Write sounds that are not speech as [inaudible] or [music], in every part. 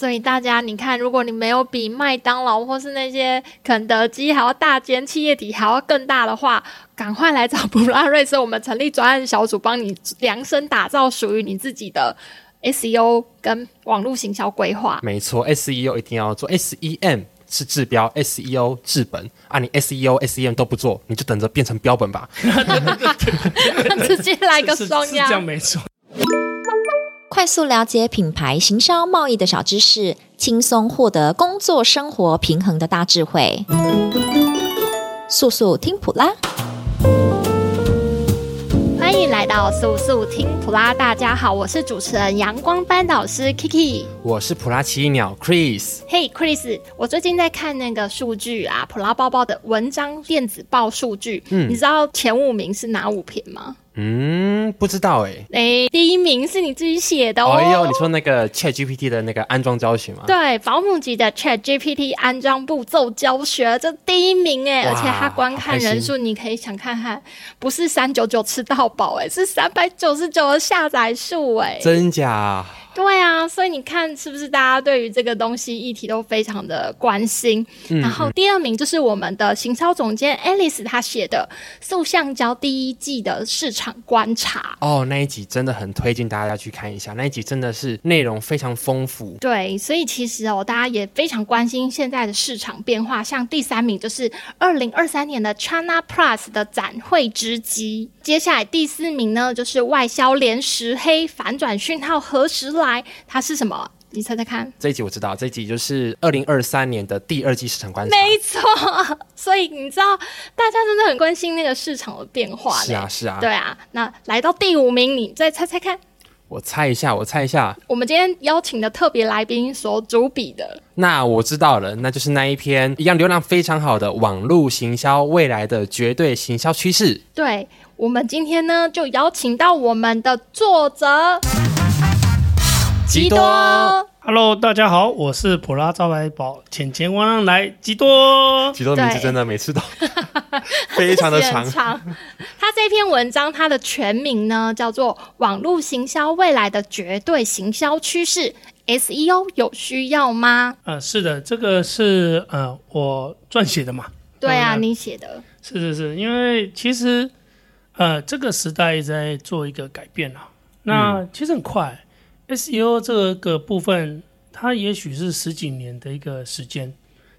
所以大家，你看，如果你没有比麦当劳或是那些肯德基还要大间，企业体还要更大的话，赶快来找普拉瑞斯，我们成立专案小组，帮你量身打造属于你自己的 SEO 跟网络行销规划。没错，SEO 一定要做，SEM 是治标，SEO 治本啊！你 SEO、SEM 都不做，你就等着变成标本吧。直接来个双押，这样没错。快速了解品牌行销贸易的小知识，轻松获得工作生活平衡的大智慧。速速听普拉，欢迎来到速速听普拉。大家好，我是主持人阳光班导师 Kiki，我是普拉奇鸟 Chris。嘿、hey，Chris，我最近在看那个数据啊，普拉包包的文章电子报数据，嗯，你知道前五名是哪五篇吗？嗯，不知道哎、欸。哎，第一名是你自己写的哦。哎呦，你说那个 Chat GPT 的那个安装教学吗？对，保姆级的 Chat GPT 安装步骤教学，这第一名哎，而且它观看人数你可以想看看，不是三九九吃到饱哎，是三百九十九的下载数哎，真假？对啊，所以你看是不是大家对于这个东西议题都非常的关心？然后第二名就是我们的行销总监 Alice 她写的《塑橡胶第一季的市场观察》哦，那一集真的很推荐大家去看一下，那一集真的是内容非常丰富。对，所以其实哦，大家也非常关心现在的市场变化。像第三名就是二零二三年的 China Plus 的展会之机，接下来第四名呢就是外销连十黑，反转讯号何时来？它是什么？你猜猜看。这一集我知道，这一集就是二零二三年的第二季市场观察。没错，所以你知道，大家真的很关心那个市场的变化。是啊，是啊，对啊。那来到第五名，你再猜猜看。我猜一下，我猜一下。我们今天邀请的特别来宾所主笔的。那我知道了，那就是那一篇一样流量非常好的网络行销未来的绝对行销趋势。对，我们今天呢，就邀请到我们的作者。吉多，Hello，大家好，我是普拉招财宝浅浅汪汪来吉多。吉多名字真的每次都 [laughs] 非常的长。长 [laughs] [laughs] 他这篇文章，它的全名呢叫做《网络行销未来的绝对行销趋势》，SEO 有需要吗？呃，是的，这个是呃我撰写的嘛。对啊，你写的。是是是，因为其实呃这个时代在做一个改变啊，那其实很快。嗯 SEO 这个部分，它也许是十几年的一个时间，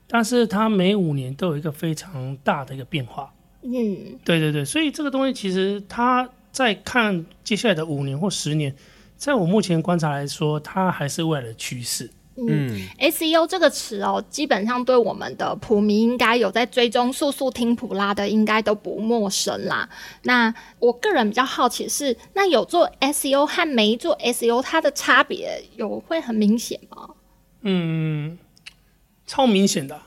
但是它每五年都有一个非常大的一个变化。嗯，对对对，所以这个东西其实它在看接下来的五年或十年，在我目前观察来说，它还是未来的趋势。嗯，SEO 这个词哦，基本上对我们的普迷应该有在追踪速速听普拉的，应该都不陌生啦。那我个人比较好奇是，那有做 SEO 和没做 SEO，它的差别有会很明显吗？嗯，超明显的。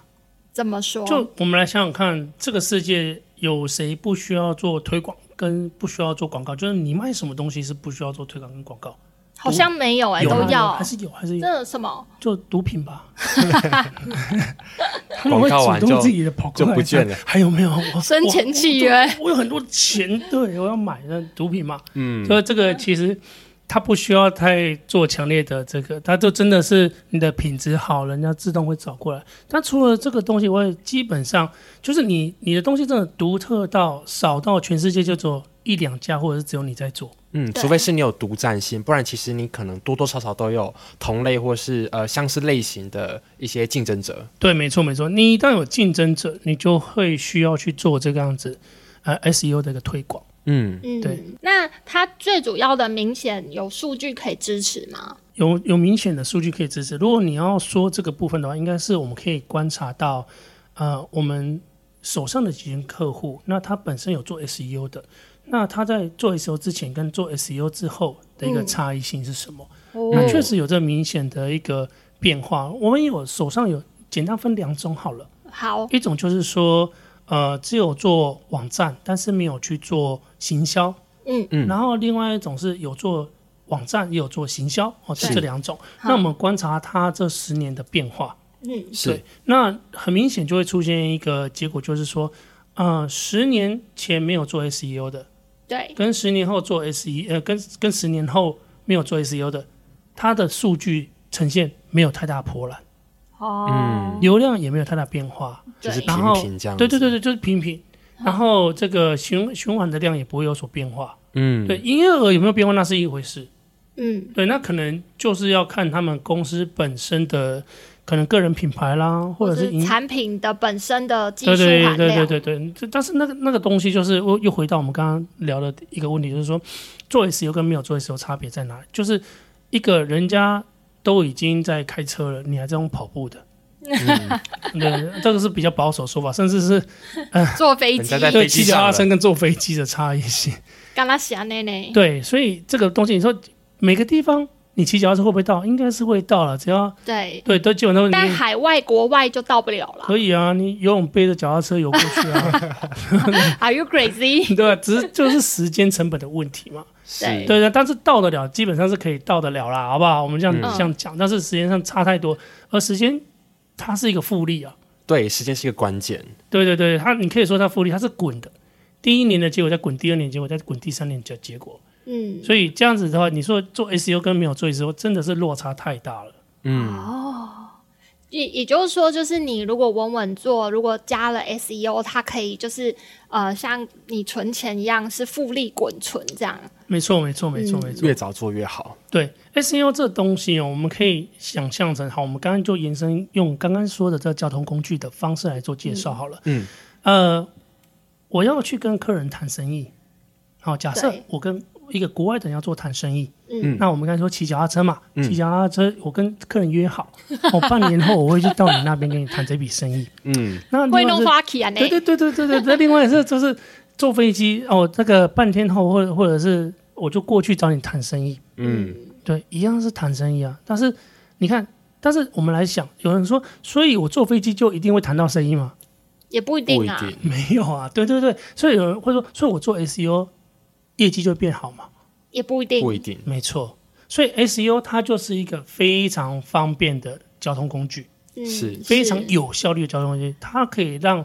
怎么说？就我们来想想看，这个世界有谁不需要做推广跟不需要做广告？就是你卖什么东西是不需要做推广跟广告？好像没有哎、欸，都要还是有还是有？这什么？就毒品吧。[laughs] 广告完就自己的跑就不见了。还有没有？我生前契约我，有很多钱，对，我要买那毒品嘛。嗯，所以这个其实它不需要太做强烈的这个，它就真的是你的品质好，人家自动会找过来。但除了这个东西，我也基本上就是你你的东西真的独特到少到全世界就做一两家，或者是只有你在做。嗯，除非是你有独占性，不然其实你可能多多少少都有同类或是呃相似类型的一些竞争者。对，没错没错。你一旦有竞争者，你就会需要去做这个样子呃 SEO 的一个推广。嗯嗯，对。那它最主要的明显有数据可以支持吗？有有明显的数据可以支持。如果你要说这个部分的话，应该是我们可以观察到，呃，我们手上的几间客户，那他本身有做 SEO 的。那他在做 SEO 之前跟做 SEO 之后的一个差异性是什么？嗯、那确实有这明显的一个变化。我们有手上有简单分两种好了。好，一种就是说，呃，只有做网站，但是没有去做行销。嗯嗯。然后另外一种是有做网站，也有做行销。哦，是这两种。那我们观察它这十年的变化。嗯，对。那很明显就会出现一个结果，就是说，呃，十年前没有做 SEO 的。对，跟十年后做 SEO，呃，跟跟十年后没有做 SEO 的，它的数据呈现没有太大波澜，哦，流量也没有太大变化，就是平平这样子。对对对对，就是平平。然后这个循循环的量也不会有所变化。嗯，对，营业额有没有变化那是一回事。嗯，对，那可能就是要看他们公司本身的可能个人品牌啦，或者是营产品的本身的技对术含对对对量。对对，这但是那个那个东西就是又又回到我们刚刚聊的一个问题，就是说做 SEO 跟没有做 SEO 差别在哪里？就是一个人家都已经在开车了，你还在用跑步的。嗯、[laughs] 对，这个是比较保守说法，甚至是 [laughs] 坐飞机对飞机上了骑脚踏车跟坐飞机的差异性。刚刚想那呢？对，所以这个东西，你说每个地方你骑脚踏车会不会到？应该是会到了，只要对，对都基本上但你海外国外就到不了了。可以啊，你游泳背着脚踏车游过去啊，[laughs] Are you crazy？[laughs] 对吧？只是就是时间成本的问题嘛。是对对的，但是到得了，基本上是可以到得了啦，好不好？我们这样、嗯这样讲，但是时间上差太多，而时间它是一个复利啊。对，时间是一个关键。对对对，它你可以说它复利，它是滚的，第一年的结果再滚第二年结果，再滚第三年的结果。嗯，所以这样子的话，你说做 SEO 跟没有做 SEO 真的是落差太大了。嗯，哦也也就是说，就是你如果稳稳做，如果加了 SEO，它可以就是呃，像你存钱一样，是复利滚存这样。没错，没错，没错，没错。越早做越好。对 SEO 这东西哦，我们可以想象成好，我们刚刚就延伸用刚刚说的这个交通工具的方式来做介绍好了。嗯，呃，我要去跟客人谈生意，好，假设对我跟一个国外的人要做谈生意，嗯那我们刚才说骑脚踏车嘛，嗯骑脚踏车，我跟客人约好，我半年后我会去到你那边跟你谈这笔生意。嗯，那会弄花旗啊呢？对对对对对对，那另外是就是坐飞机哦，这个半天后或者或者是我就过去找你谈生意，嗯，对，一样是谈生意啊。但是你看，但是我们来想，有人说，所以我坐飞机就一定会谈到生意吗？也不一定啊。没有啊，对对对，所以有人会说，所以我做 SEO 业绩就会变好嘛？也不一定。不一定。没错，所以 SEO 它就是一个非常方便的交通工具，嗯是非常有效率的交通工具，它可以让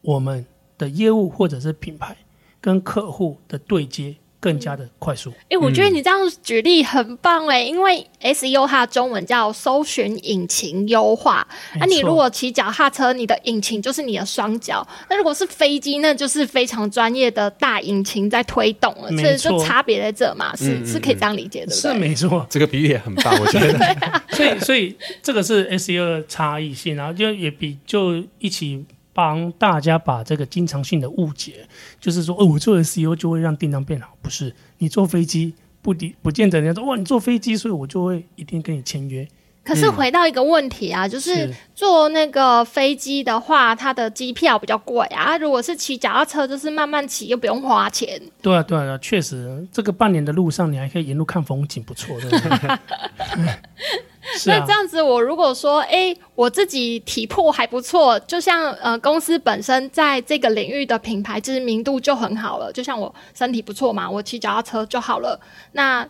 我们的业务或者是品牌跟客户的对接更加的快速。哎、我觉得你这样举例很棒哎、因为 SEO 它的中文叫搜寻引擎优化。那、你如果骑脚踏车，你的引擎就是你的双脚；那如果是飞机，那就是非常专业的大引擎在推动了。没所以就错差别在这嘛，是、是可以这样理解，对不是？没错，这个比喻也很棒，我觉得。[laughs] 所以所以这个是 SEO 的差异性，然后就也比就一起帮大家把这个经常性的误解，就是说哦，我做 SEO 就会让订单变好，不是？你坐飞机不抵不见得人家说哇，你坐飞机，所以我就会一定跟你签约。可是回到一个问题啊，就是是坐那个飞机的话，它的机票比较贵啊。如果是骑脚踏车，就是慢慢骑，又不用花钱。对啊，对啊，确实，这个半年的路上，你还可以沿路看风景，不错，对不对？是 [laughs] 啊那这，样子，我如果说，哎、我自己体魄还不错，就像呃公司本身在这个领域的品牌知名度就很好了。就像我身体不错嘛，我骑脚踏车就好了。那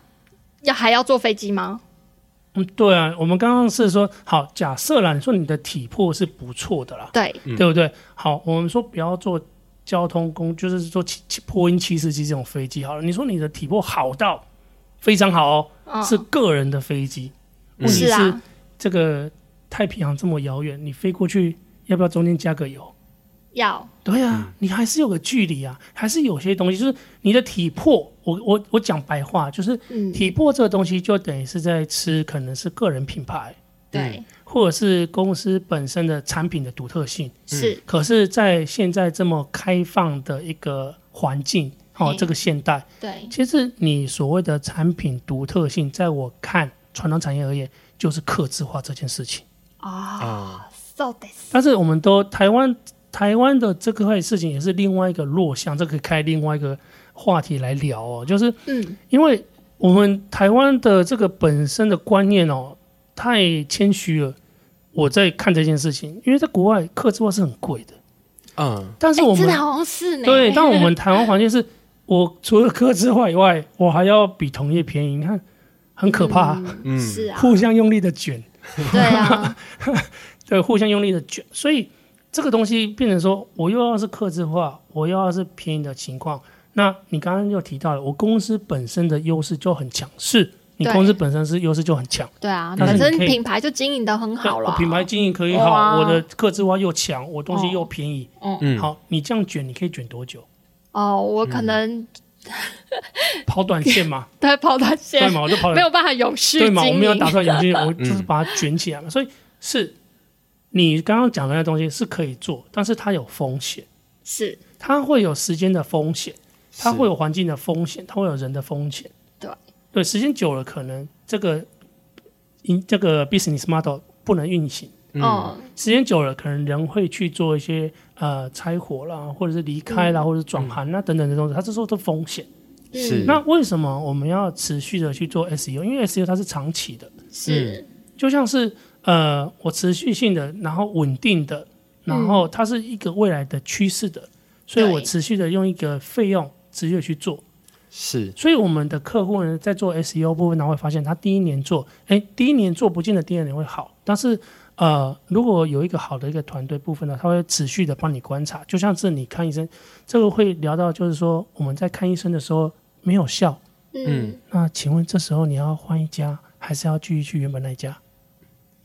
要还要坐飞机吗？嗯，对啊，我们刚刚是说，好，假设啦，你说你的体魄是不错的啦，对，对不对？好，我们说不要坐交通工，就是说七七波音七四七这种飞机好了。你说你的体魄好到非常好哦，嗯，是个人的飞机，问题是这个太平洋这么遥远，你飞过去要不要中间加个油？要。对啊，你还是有个距离啊，还是有些东西，就是你的体魄。我我我讲白话，就是嗯，体魄这个东西，就等于是在吃，可能是个人品牌，对，或者是公司本身的产品的独特性。是，可是，在现在这么开放的一个环境，哦，这个现代，对，其实你所谓的产品独特性，在我看传统产业而言，就是客制化这件事情。啊、啊，so 但是我们都台湾台湾的这个块事情也是另外一个弱项，这可以开另外一个话题来聊哦。就是嗯，因为我们台湾的这个本身的观念哦，太谦虚了。我在看这件事情，因为在国外客制化是很贵的，嗯，但是我们、真的好像是呢。对，但我们台湾环境是，我除了客制化以外，我还要比同业便宜，你看很可怕，嗯。嗯。是啊，互相用力的卷。对啊，[laughs] 对，互相用力的卷，所以这个东西变成说，我又要是克制化，我又要是便宜的情况，那你刚刚又提到了，我公司本身的优势就很强，势你公司本身是优势就很强。对啊，本身品牌就经营的很好了。我品牌经营可以好，哇。我的客制化又强，我东西又便宜。嗯。嗯，好，你这样卷，你可以卷多久？哦，我可能 [laughs] 跑短线嘛，[laughs] 对跑短线对嘛，我就跑没有办法永续对嘛，我经没有打营。算永续，[laughs] 我就是把它卷起来嘛。所以是你刚刚讲的那东西是可以做，但是它有风险，是，它会有时间的风险，它是会有环境的风险，它会有人的风险。对对，时间久了，可能这个因这个 business model 不能运行。嗯，时间久了，可能人会去做一些呃拆伙啦，或者是离开啦，或者是转行啦等等的东西，它这时候的风险。是。那为什么我们要持续的去做 SEO？因为 SEO 它是长期的，是，就像是呃我持续性的，然后稳定的，然后它是一个未来的趋势的，所以我持续的用一个费用持续的去做。是，所以我们的客户呢，在做 SEO 部分呢，会发现他第一年做，哎，第一年做不见得第二年会好，但是呃，如果有一个好的一个团队部分呢，他会持续的帮你观察，就像是你看医生，这个会聊到，就是说我们在看医生的时候没有效，嗯，那请问这时候你要换一家，还是要继续去原本那一家？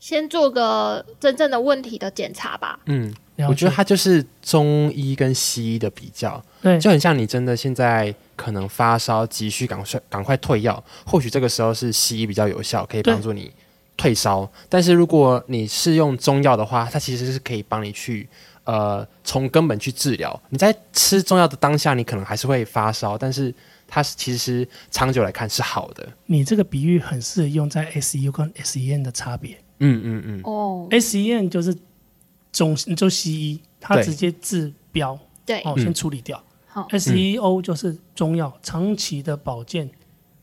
先做个真正的问题的检查吧。嗯，我觉得它就是中医跟西医的比较，对。就很像你真的现在可能发烧，急需赶快赶快退药，或许这个时候是西医比较有效，可以帮助你退烧。但是如果你是用中药的话，它其实是可以帮你去呃从根本去治疗。你在吃中药的当下，你可能还是会发烧，但是它是其实长久来看是好的。你这个比喻很适合用在 SEO 跟 SEN 的差别。嗯嗯嗯，哦，，SEN 就是中就西医，它直接治标对，哦，嗯先处理掉。好 SEO 就是中药长期的保健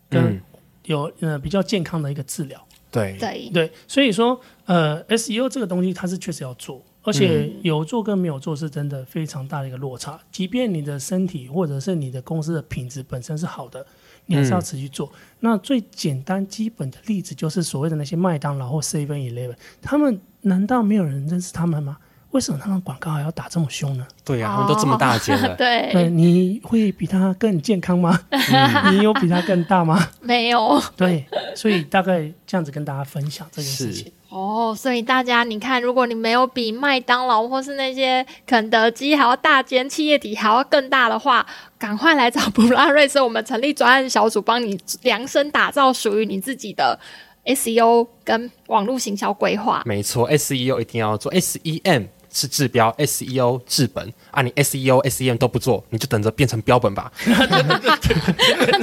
跟嗯有呃比较健康的一个治疗。对对，对，所以说呃 SEO 这个东西它是确实要做，而且有做跟没有做是真的非常大的一个落差。即便你的身体或者是你的公司的品质本身是好的，你还是要持续做。那最简单基本的例子就是所谓的那些麦当劳或 Seven Eleven，他们难道没有人认识他们吗？为什么他们广告还要打这么凶呢？对呀、啊，他们都这么大间了，[laughs] 对，对，你会比他更健康吗？[laughs] 你有比他更大吗？没有。对，所以大概这样子跟大家分享这件事情。哦，所以大家你看，如果你没有比麦当劳或是那些肯德基还要大间，企业体还要更大的话，赶快来找普拉瑞斯，我们成立专案小组，帮你量身打造属于你自己的 SEO 跟网络行销规划。没错，SEO 一定要做，SEM 是治标，SEO 治本啊！你 SEO、SEM 都不做，你就等着变成标本吧。[laughs]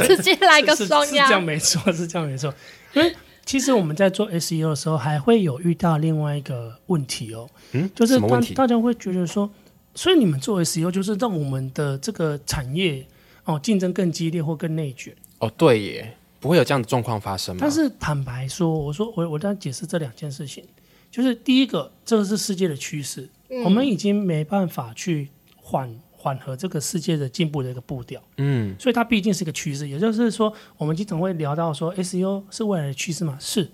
直接来个双是是这样押。没错，是这样没错。因为其实我们在做 SEO 的时候，还会有遇到另外一个问题哦，嗯，就是大？大家会觉得说，所以你们做 SEO 就是让我们的这个产业哦竞争更激烈或更内卷。哦，对耶，不会有这样的状况发生吗？但是坦白说，我说我我在解释这两件事情，就是第一个，这个是世界的趋势，嗯我们已经没办法去缓缓和这个世界的进步的一个步调。嗯，所以它毕竟是一个趋势，也就是说，我们经常会聊到说，SEO 是未来的趋势嘛？是，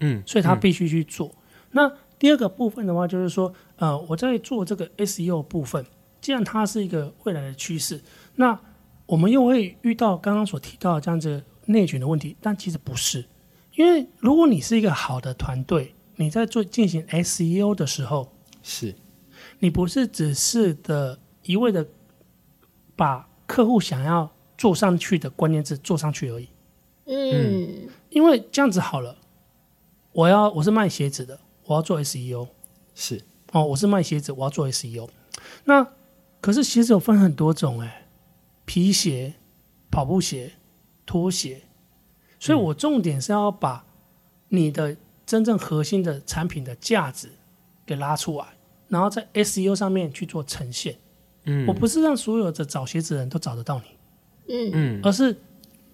嗯，所以它必须去做。那第二个部分的话，就是说，呃，我在做这个 SEO 部分，既然它是一个未来的趋势，那我们又会遇到刚刚所提到的这样子内卷的问题，但其实不是，因为如果你是一个好的团队，你在做进行 SEO 的时候，是，你不是只是的一味的把客户想要做上去的关键字做上去而已，嗯，因为这样子好了，我要我是卖鞋子的，我要做 SEO 是，哦，我是卖鞋子，我要做 SEO。那可是鞋子有分很多种哎，皮鞋、跑步鞋、拖鞋，所以我重点是要把你的真正核心的产品的价值给拉出来，然后在 SEO 上面去做呈现。嗯我不是让所有的找鞋子的人都找得到你，嗯嗯，而是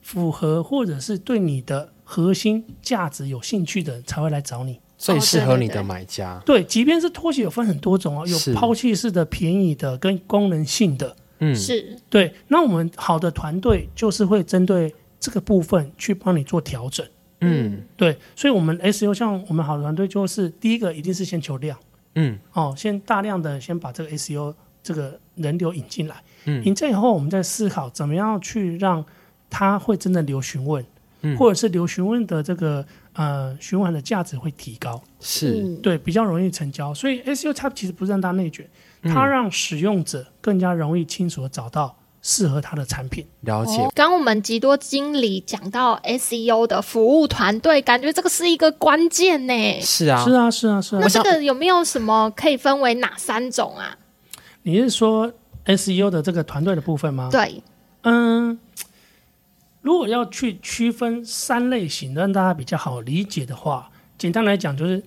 符合或者是对你的核心价值有兴趣的人才会来找你。最适合你的对对对买家，对，即便是拖鞋有分很多种哦，有是抛弃式的、便宜的跟功能性的。嗯，是，对，那我们好的团队就是会针对这个部分去帮你做调整。嗯对，所以我们 SEO 像我们好的团队就是第一个一定是先求量嗯。哦，先大量的先把这个 SEO 这个人流引进来，嗯。引进以后我们再思考怎么样去让他会真的留询问。嗯、或者是留询问的这个呃循环的价值会提高，是、嗯、对比较容易成交。所以 SEO 它其实不是让它内卷，它让使用者更加容易清楚的找到适合他的产品。了解。刚、哦、我们极多经理讲到 SEO 的服务团队，感觉这个是一个关键呢。是啊，是啊，是啊，是啊。那这个有没有什么可以分为哪三种啊？你是说 SEO 的这个团队的部分吗？对，嗯。如果要去区分三类型，让大家比较好理解的话，简单来讲就是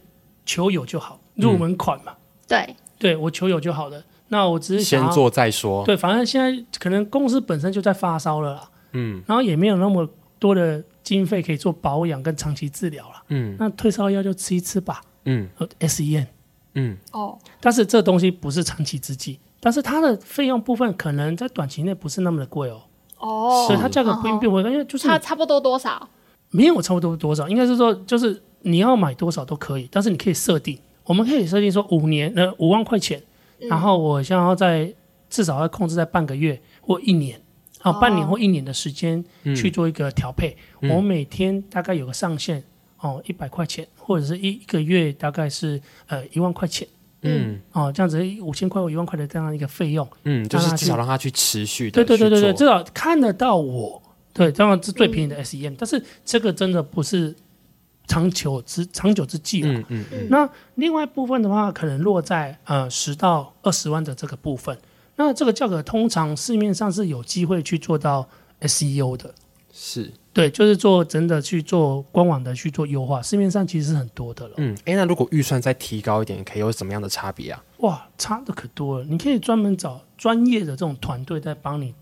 求友就好，入门款嘛。嗯、对，对我求友就好了。那我只是先做再说。对，反正现在可能公司本身就在发烧了啦。嗯。然后也没有那么多的经费可以做保养跟长期治疗了。嗯。那退烧药就吃一吃吧。嗯。，S E N，。嗯。哦。但是这东西不是长期之计，但是它的费用部分可能在短期内不是那么的贵哦。哦，所以它价格不并不会，因为就是差差不多多少？没有差不多多少，应该是说就是你要买多少都可以，但是你可以设定，我们可以设定说五年呃五万块钱，然后我想要在至少要控制在半个月或一年啊半年或一年的时间去做一个调配，我每天大概有个上限哦一百块钱，或者是一一个月大概是呃一万块钱。嗯，哦，这样子五千块或一万块的这样一个费用，嗯，就是至少让他去持续的，对对对对对，至少看得到我，对，当然是最便宜的 SEM，嗯，但是这个真的不是长久之长久之计了。嗯嗯嗯。那另外一部分的话，可能落在呃十到二十万的这个部分，那这个价格通常市面上是有机会去做到 SEO 的，是。对，就是做真的去做官网的去做优化，市面上其实是很多的了。嗯，哎，那如果预算再提高一点，可以有什么样的差别啊？哇，差的可多了。你可以专门找专业的这种团队在帮你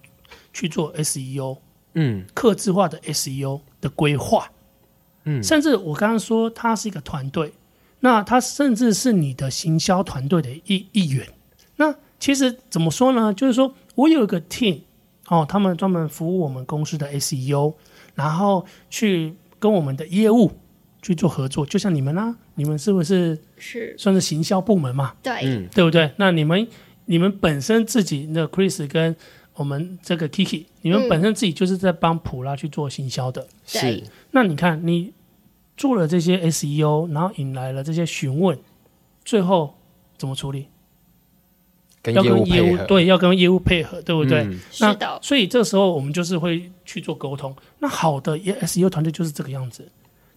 去做 SEO，嗯，客制化的 SEO 的规划，嗯，甚至我刚刚说它是一个团队，那它甚至是你的行销团队的一一员。那其实怎么说呢？就是说我有一个 team，哦，他们专门服务我们公司的 SEO。然后去跟我们的业务去做合作，就像你们啊，你们是不是是算是行销部门嘛？对，嗯，对不对？那你们你们本身自己那 Chris 跟我们这个 Kiki，你们本身自己就是在帮普拉去做行销的。是。那你看，你做了这些 SEO，然后引来了这些询问，最后怎么处理？跟要跟业务对，要跟业务配合，对不对？嗯、那是的。所以这时候我们就是会去做沟通。那好的 SEO 团队就是这个样子，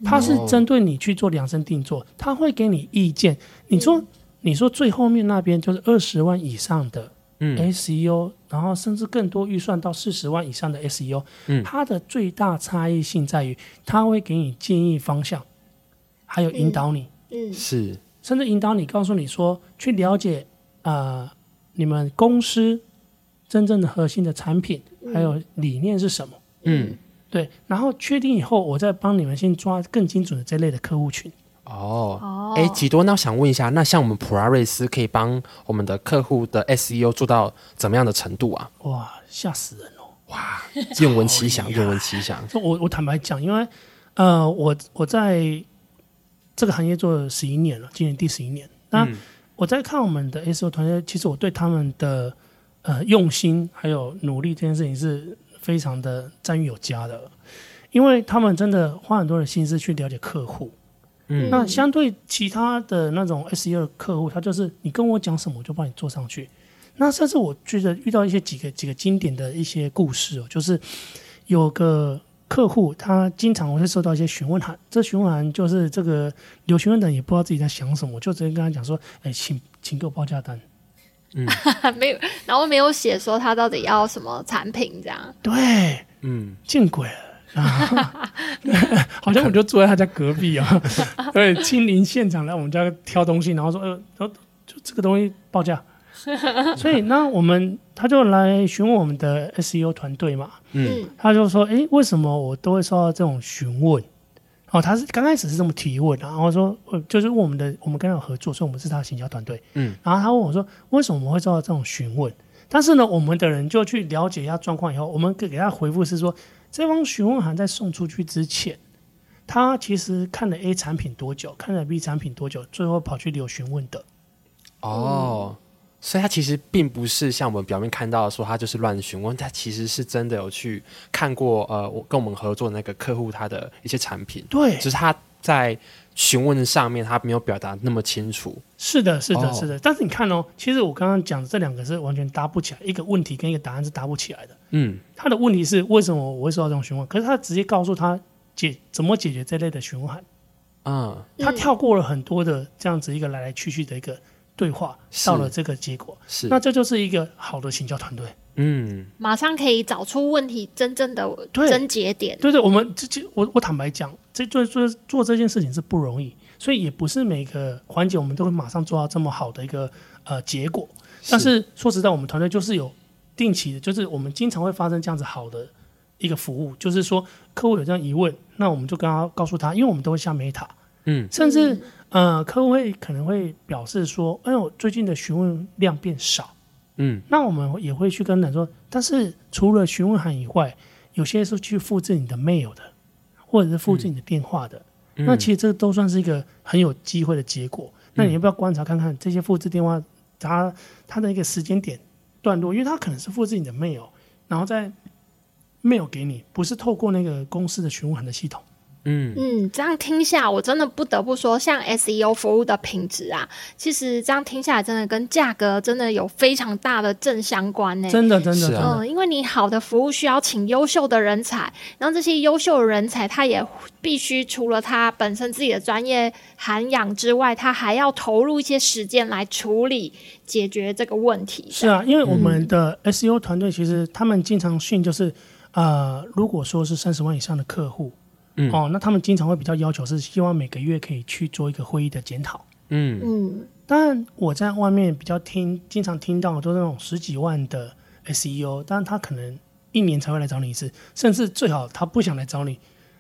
他是针对你去做量身定做，他会给你意见。你说，你说最后面那边就是二十万以上的 SEO，、嗯、然后甚至更多预算到四十万以上的 SEO，、嗯、它的最大差异性在于，它会给你建议方向，还有引导你，嗯，是，甚至引导你，告诉你说去了解啊。呃你们公司真正的核心的产品还有理念是什么？嗯，对，然后确定以后，我再帮你们先抓更精准的这类的客户群。哦，哎，吉多，那我想问一下，那像我们普拉瑞斯可以帮我们的客户的 SEO 做到怎么样的程度啊？哇，吓死人哦！哇，愿闻其详，[laughs] 愿闻其详。[laughs] 我我坦白讲，因为呃，我我在这个行业做了十一年了，今年第十一年。那、嗯我在看我们的 SEO 团队，其实我对他们的呃用心还有努力这件事情是非常的赞誉有加的，因为他们真的花很多的心思去了解客户。嗯，那相对其他的那种 SEO 客户，他就是你跟我讲什么，我就帮你做上去。那甚至我觉得遇到一些几个几个经典的一些故事哦，就是有个。客户他经常会收到一些询问函，这询问函就是这个有询问的人也不知道自己在想什么，就直接跟他讲说：“哎，请请给我报价单。”嗯，[laughs] 没有，然后没有写说他到底要什么产品这样。对，嗯，见鬼了，[laughs] 好像我就住在他家隔壁啊，[laughs] 对，亲临现场来我们家挑东西，然后说：“呃，然后就这个东西报价。[laughs] ”所以那我们他就来询问我们的 SEO 团队嘛，嗯，他就说，诶，为什么我都会受到这种询问？哦，他是刚开始是这么提问，然后说，呃就是问我们的，我们跟他有合作，所以我们是他的行销团队，嗯，然后他问我说，为什么我们会受到这种询问？但是呢，我们的人就去了解一下状况以后，我们给给他回复是说，这封询问函在送出去之前，他其实看了 A 产品多久，看了 B 产品多久，最后跑去留询问的，哦。所以他其实并不是像我们表面看到的说他就是乱询问，他其实是真的有去看过呃，我跟我们合作的那个客户他的一些产品，对，只是他在询问上面他没有表达那么清楚。是的，是的，哦是的。但是你看哦，其实我刚刚讲的这两个是完全搭不起来，一个问题跟一个答案是搭不起来的。嗯，他的问题是为什么我会受到这种询问？可是他直接告诉他解怎么解决这类的询问函，啊、他跳过了很多的这样子一个来来去去的一个对话，到了这个结果。是，那这就是一个好的行销团队。嗯，马上可以找出问题真正的对症结点。对对，我们这这我我坦白讲，这做做做这件事情是不容易，所以也不是每个环节我们都会马上做到这么好的一个呃结果。但是说实在，我们团队就是有定期的，就是我们经常会发生这样子好的一个服务，就是说客户有这样疑问，那我们就跟他告诉他，因为我们都会下 Meta，嗯，甚至呃客户会可能会表示说，哎呦，最近的询问量变少。嗯，那我们也会去跟他说，但是除了询问函以外，有些是去复制你的 mail 的，或者是复制你的电话的。嗯、那其实这都算是一个很有机会的结果。嗯、那你要不要观察看看这些复制电话，它它的一个时间点段落？因为它可能是复制你的 mail，然后再 mail 给你，不是透过那个公司的询问函的系统。嗯嗯，这样听下，我真的不得不说，像 SEO 服务的品质啊，其实这样听下来，真的跟价格真的有非常大的正相关呢。真的，真的。嗯，因为你好的服务需要请优秀的人才，然后这些优秀的人才，他也必须除了他本身自己的专业涵养之外，他还要投入一些时间来处理解决这个问题。是啊，因为我们的 SEO 团队其实他们经常训就是，呃，如果说是三十万以上的客户。嗯、哦，那他们经常会比较要求是希望每个月可以去做一个会议的检讨。嗯嗯，当然我在外面比较听，经常听到都是那种十几万的 SEO，但是他可能一年才会来找你一次，甚至最好他不想来找你。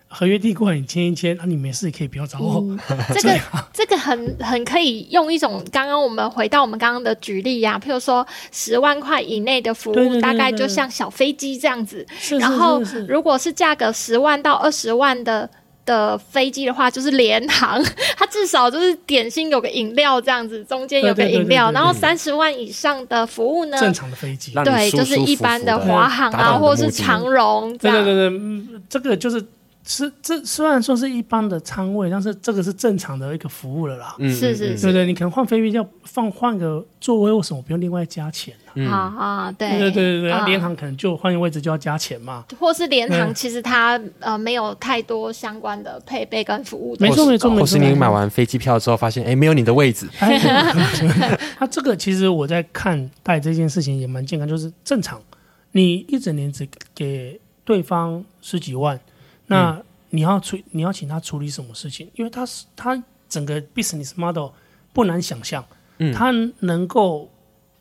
合约递过来，你签一签，那、啊、你没事可以不要找我。嗯、[laughs] 这个 [laughs] 这个很很可以用一种刚刚我们回到我们刚刚的举例呀、啊，譬如说十万块以内的服务，大概就像小飞机这样子。是然后如果是价格十万到二十万的的飞机的话，就是联航，[laughs] 它至少就是点心有个饮料这样子，中间有个饮料。然后三十万以上的服务呢？正常的飞机，对，就是一般的华航啊，或者是长荣。对对对对，嗯，这个就是。是，这虽然说是一般的仓位，但是这个是正常的一个服务了啦。嗯，是是是，对对，你可能换飞机要放换个座位，为什么不用另外加钱呢？嗯啊啊，对对对对对，啊、联航可能就换个位置就要加钱嘛。或是联航其实它呃没有太多相关的配备跟服务。没错没错没错。或是你买完飞机票之后发现，哎，没有你的位置。[laughs] [laughs] 他这个其实我在看待这件事情也蛮健康，就是正常，你一整年只给对方十几万，那。嗯你要处你要请他处理什么事情？因为他是他整个 business model 不难想象，嗯，他能够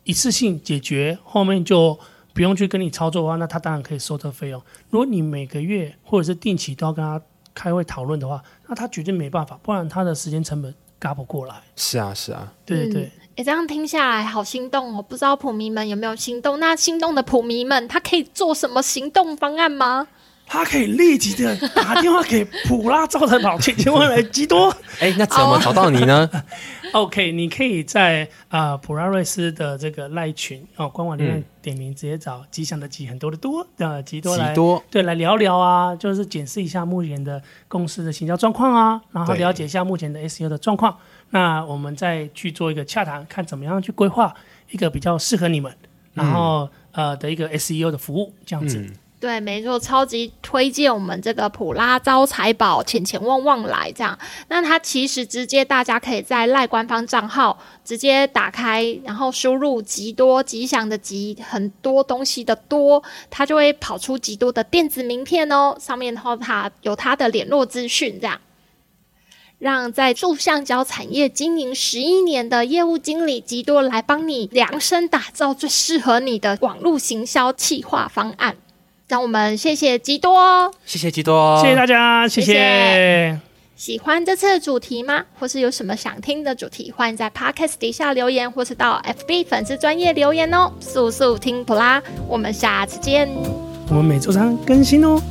一次性解决，后面就不用去跟你操作的话，那他当然可以收这费用。如果你每个月或者是定期都要跟他开会讨论的话，那他绝对没办法，不然他的时间成本嘎不过来。是啊，是啊，对对对。哎、嗯，这样听下来好心动哦！不知道普迷们有没有心动？那心动的普迷们，他可以做什么行动方案吗？他可以立即的打电话给普拉招财宝，千千万来吉多。[laughs] 哎，那怎么找到你呢？OK，你可以在啊、呃、普拉瑞斯的这个赖群哦官网里面点名，直接找吉祥的吉很多的多的吉多来多对来聊聊啊，就是检视一下目前的公司的行销状况啊，然后了解一下目前的 SEO 的状况。那我们再去做一个洽谈，看怎么样去规划一个比较适合你们，然后、嗯、呃的一个 SEO 的服务这样子。嗯对，没错，超级推荐我们这个普拉招财宝，钱钱旺旺来这样。那它其实直接大家可以在赖官方账号直接打开，然后输入吉多吉祥的吉，很多东西的多，它就会跑出吉多的电子名片哦。上面的话，它有它的联络资讯，这样让在塑橡胶产业经营十一年的业务经理吉多来帮你量身打造最适合你的网络行销企划方案。让我们谢谢吉多，谢谢吉多，谢谢大家，谢谢。喜欢这次主题吗？或是有什么想听的主题？欢迎在 Podcast 底下留言，或是到 FB 粉丝专业留言哦。速速听普拉，我们下次见。我们每周三更新哦。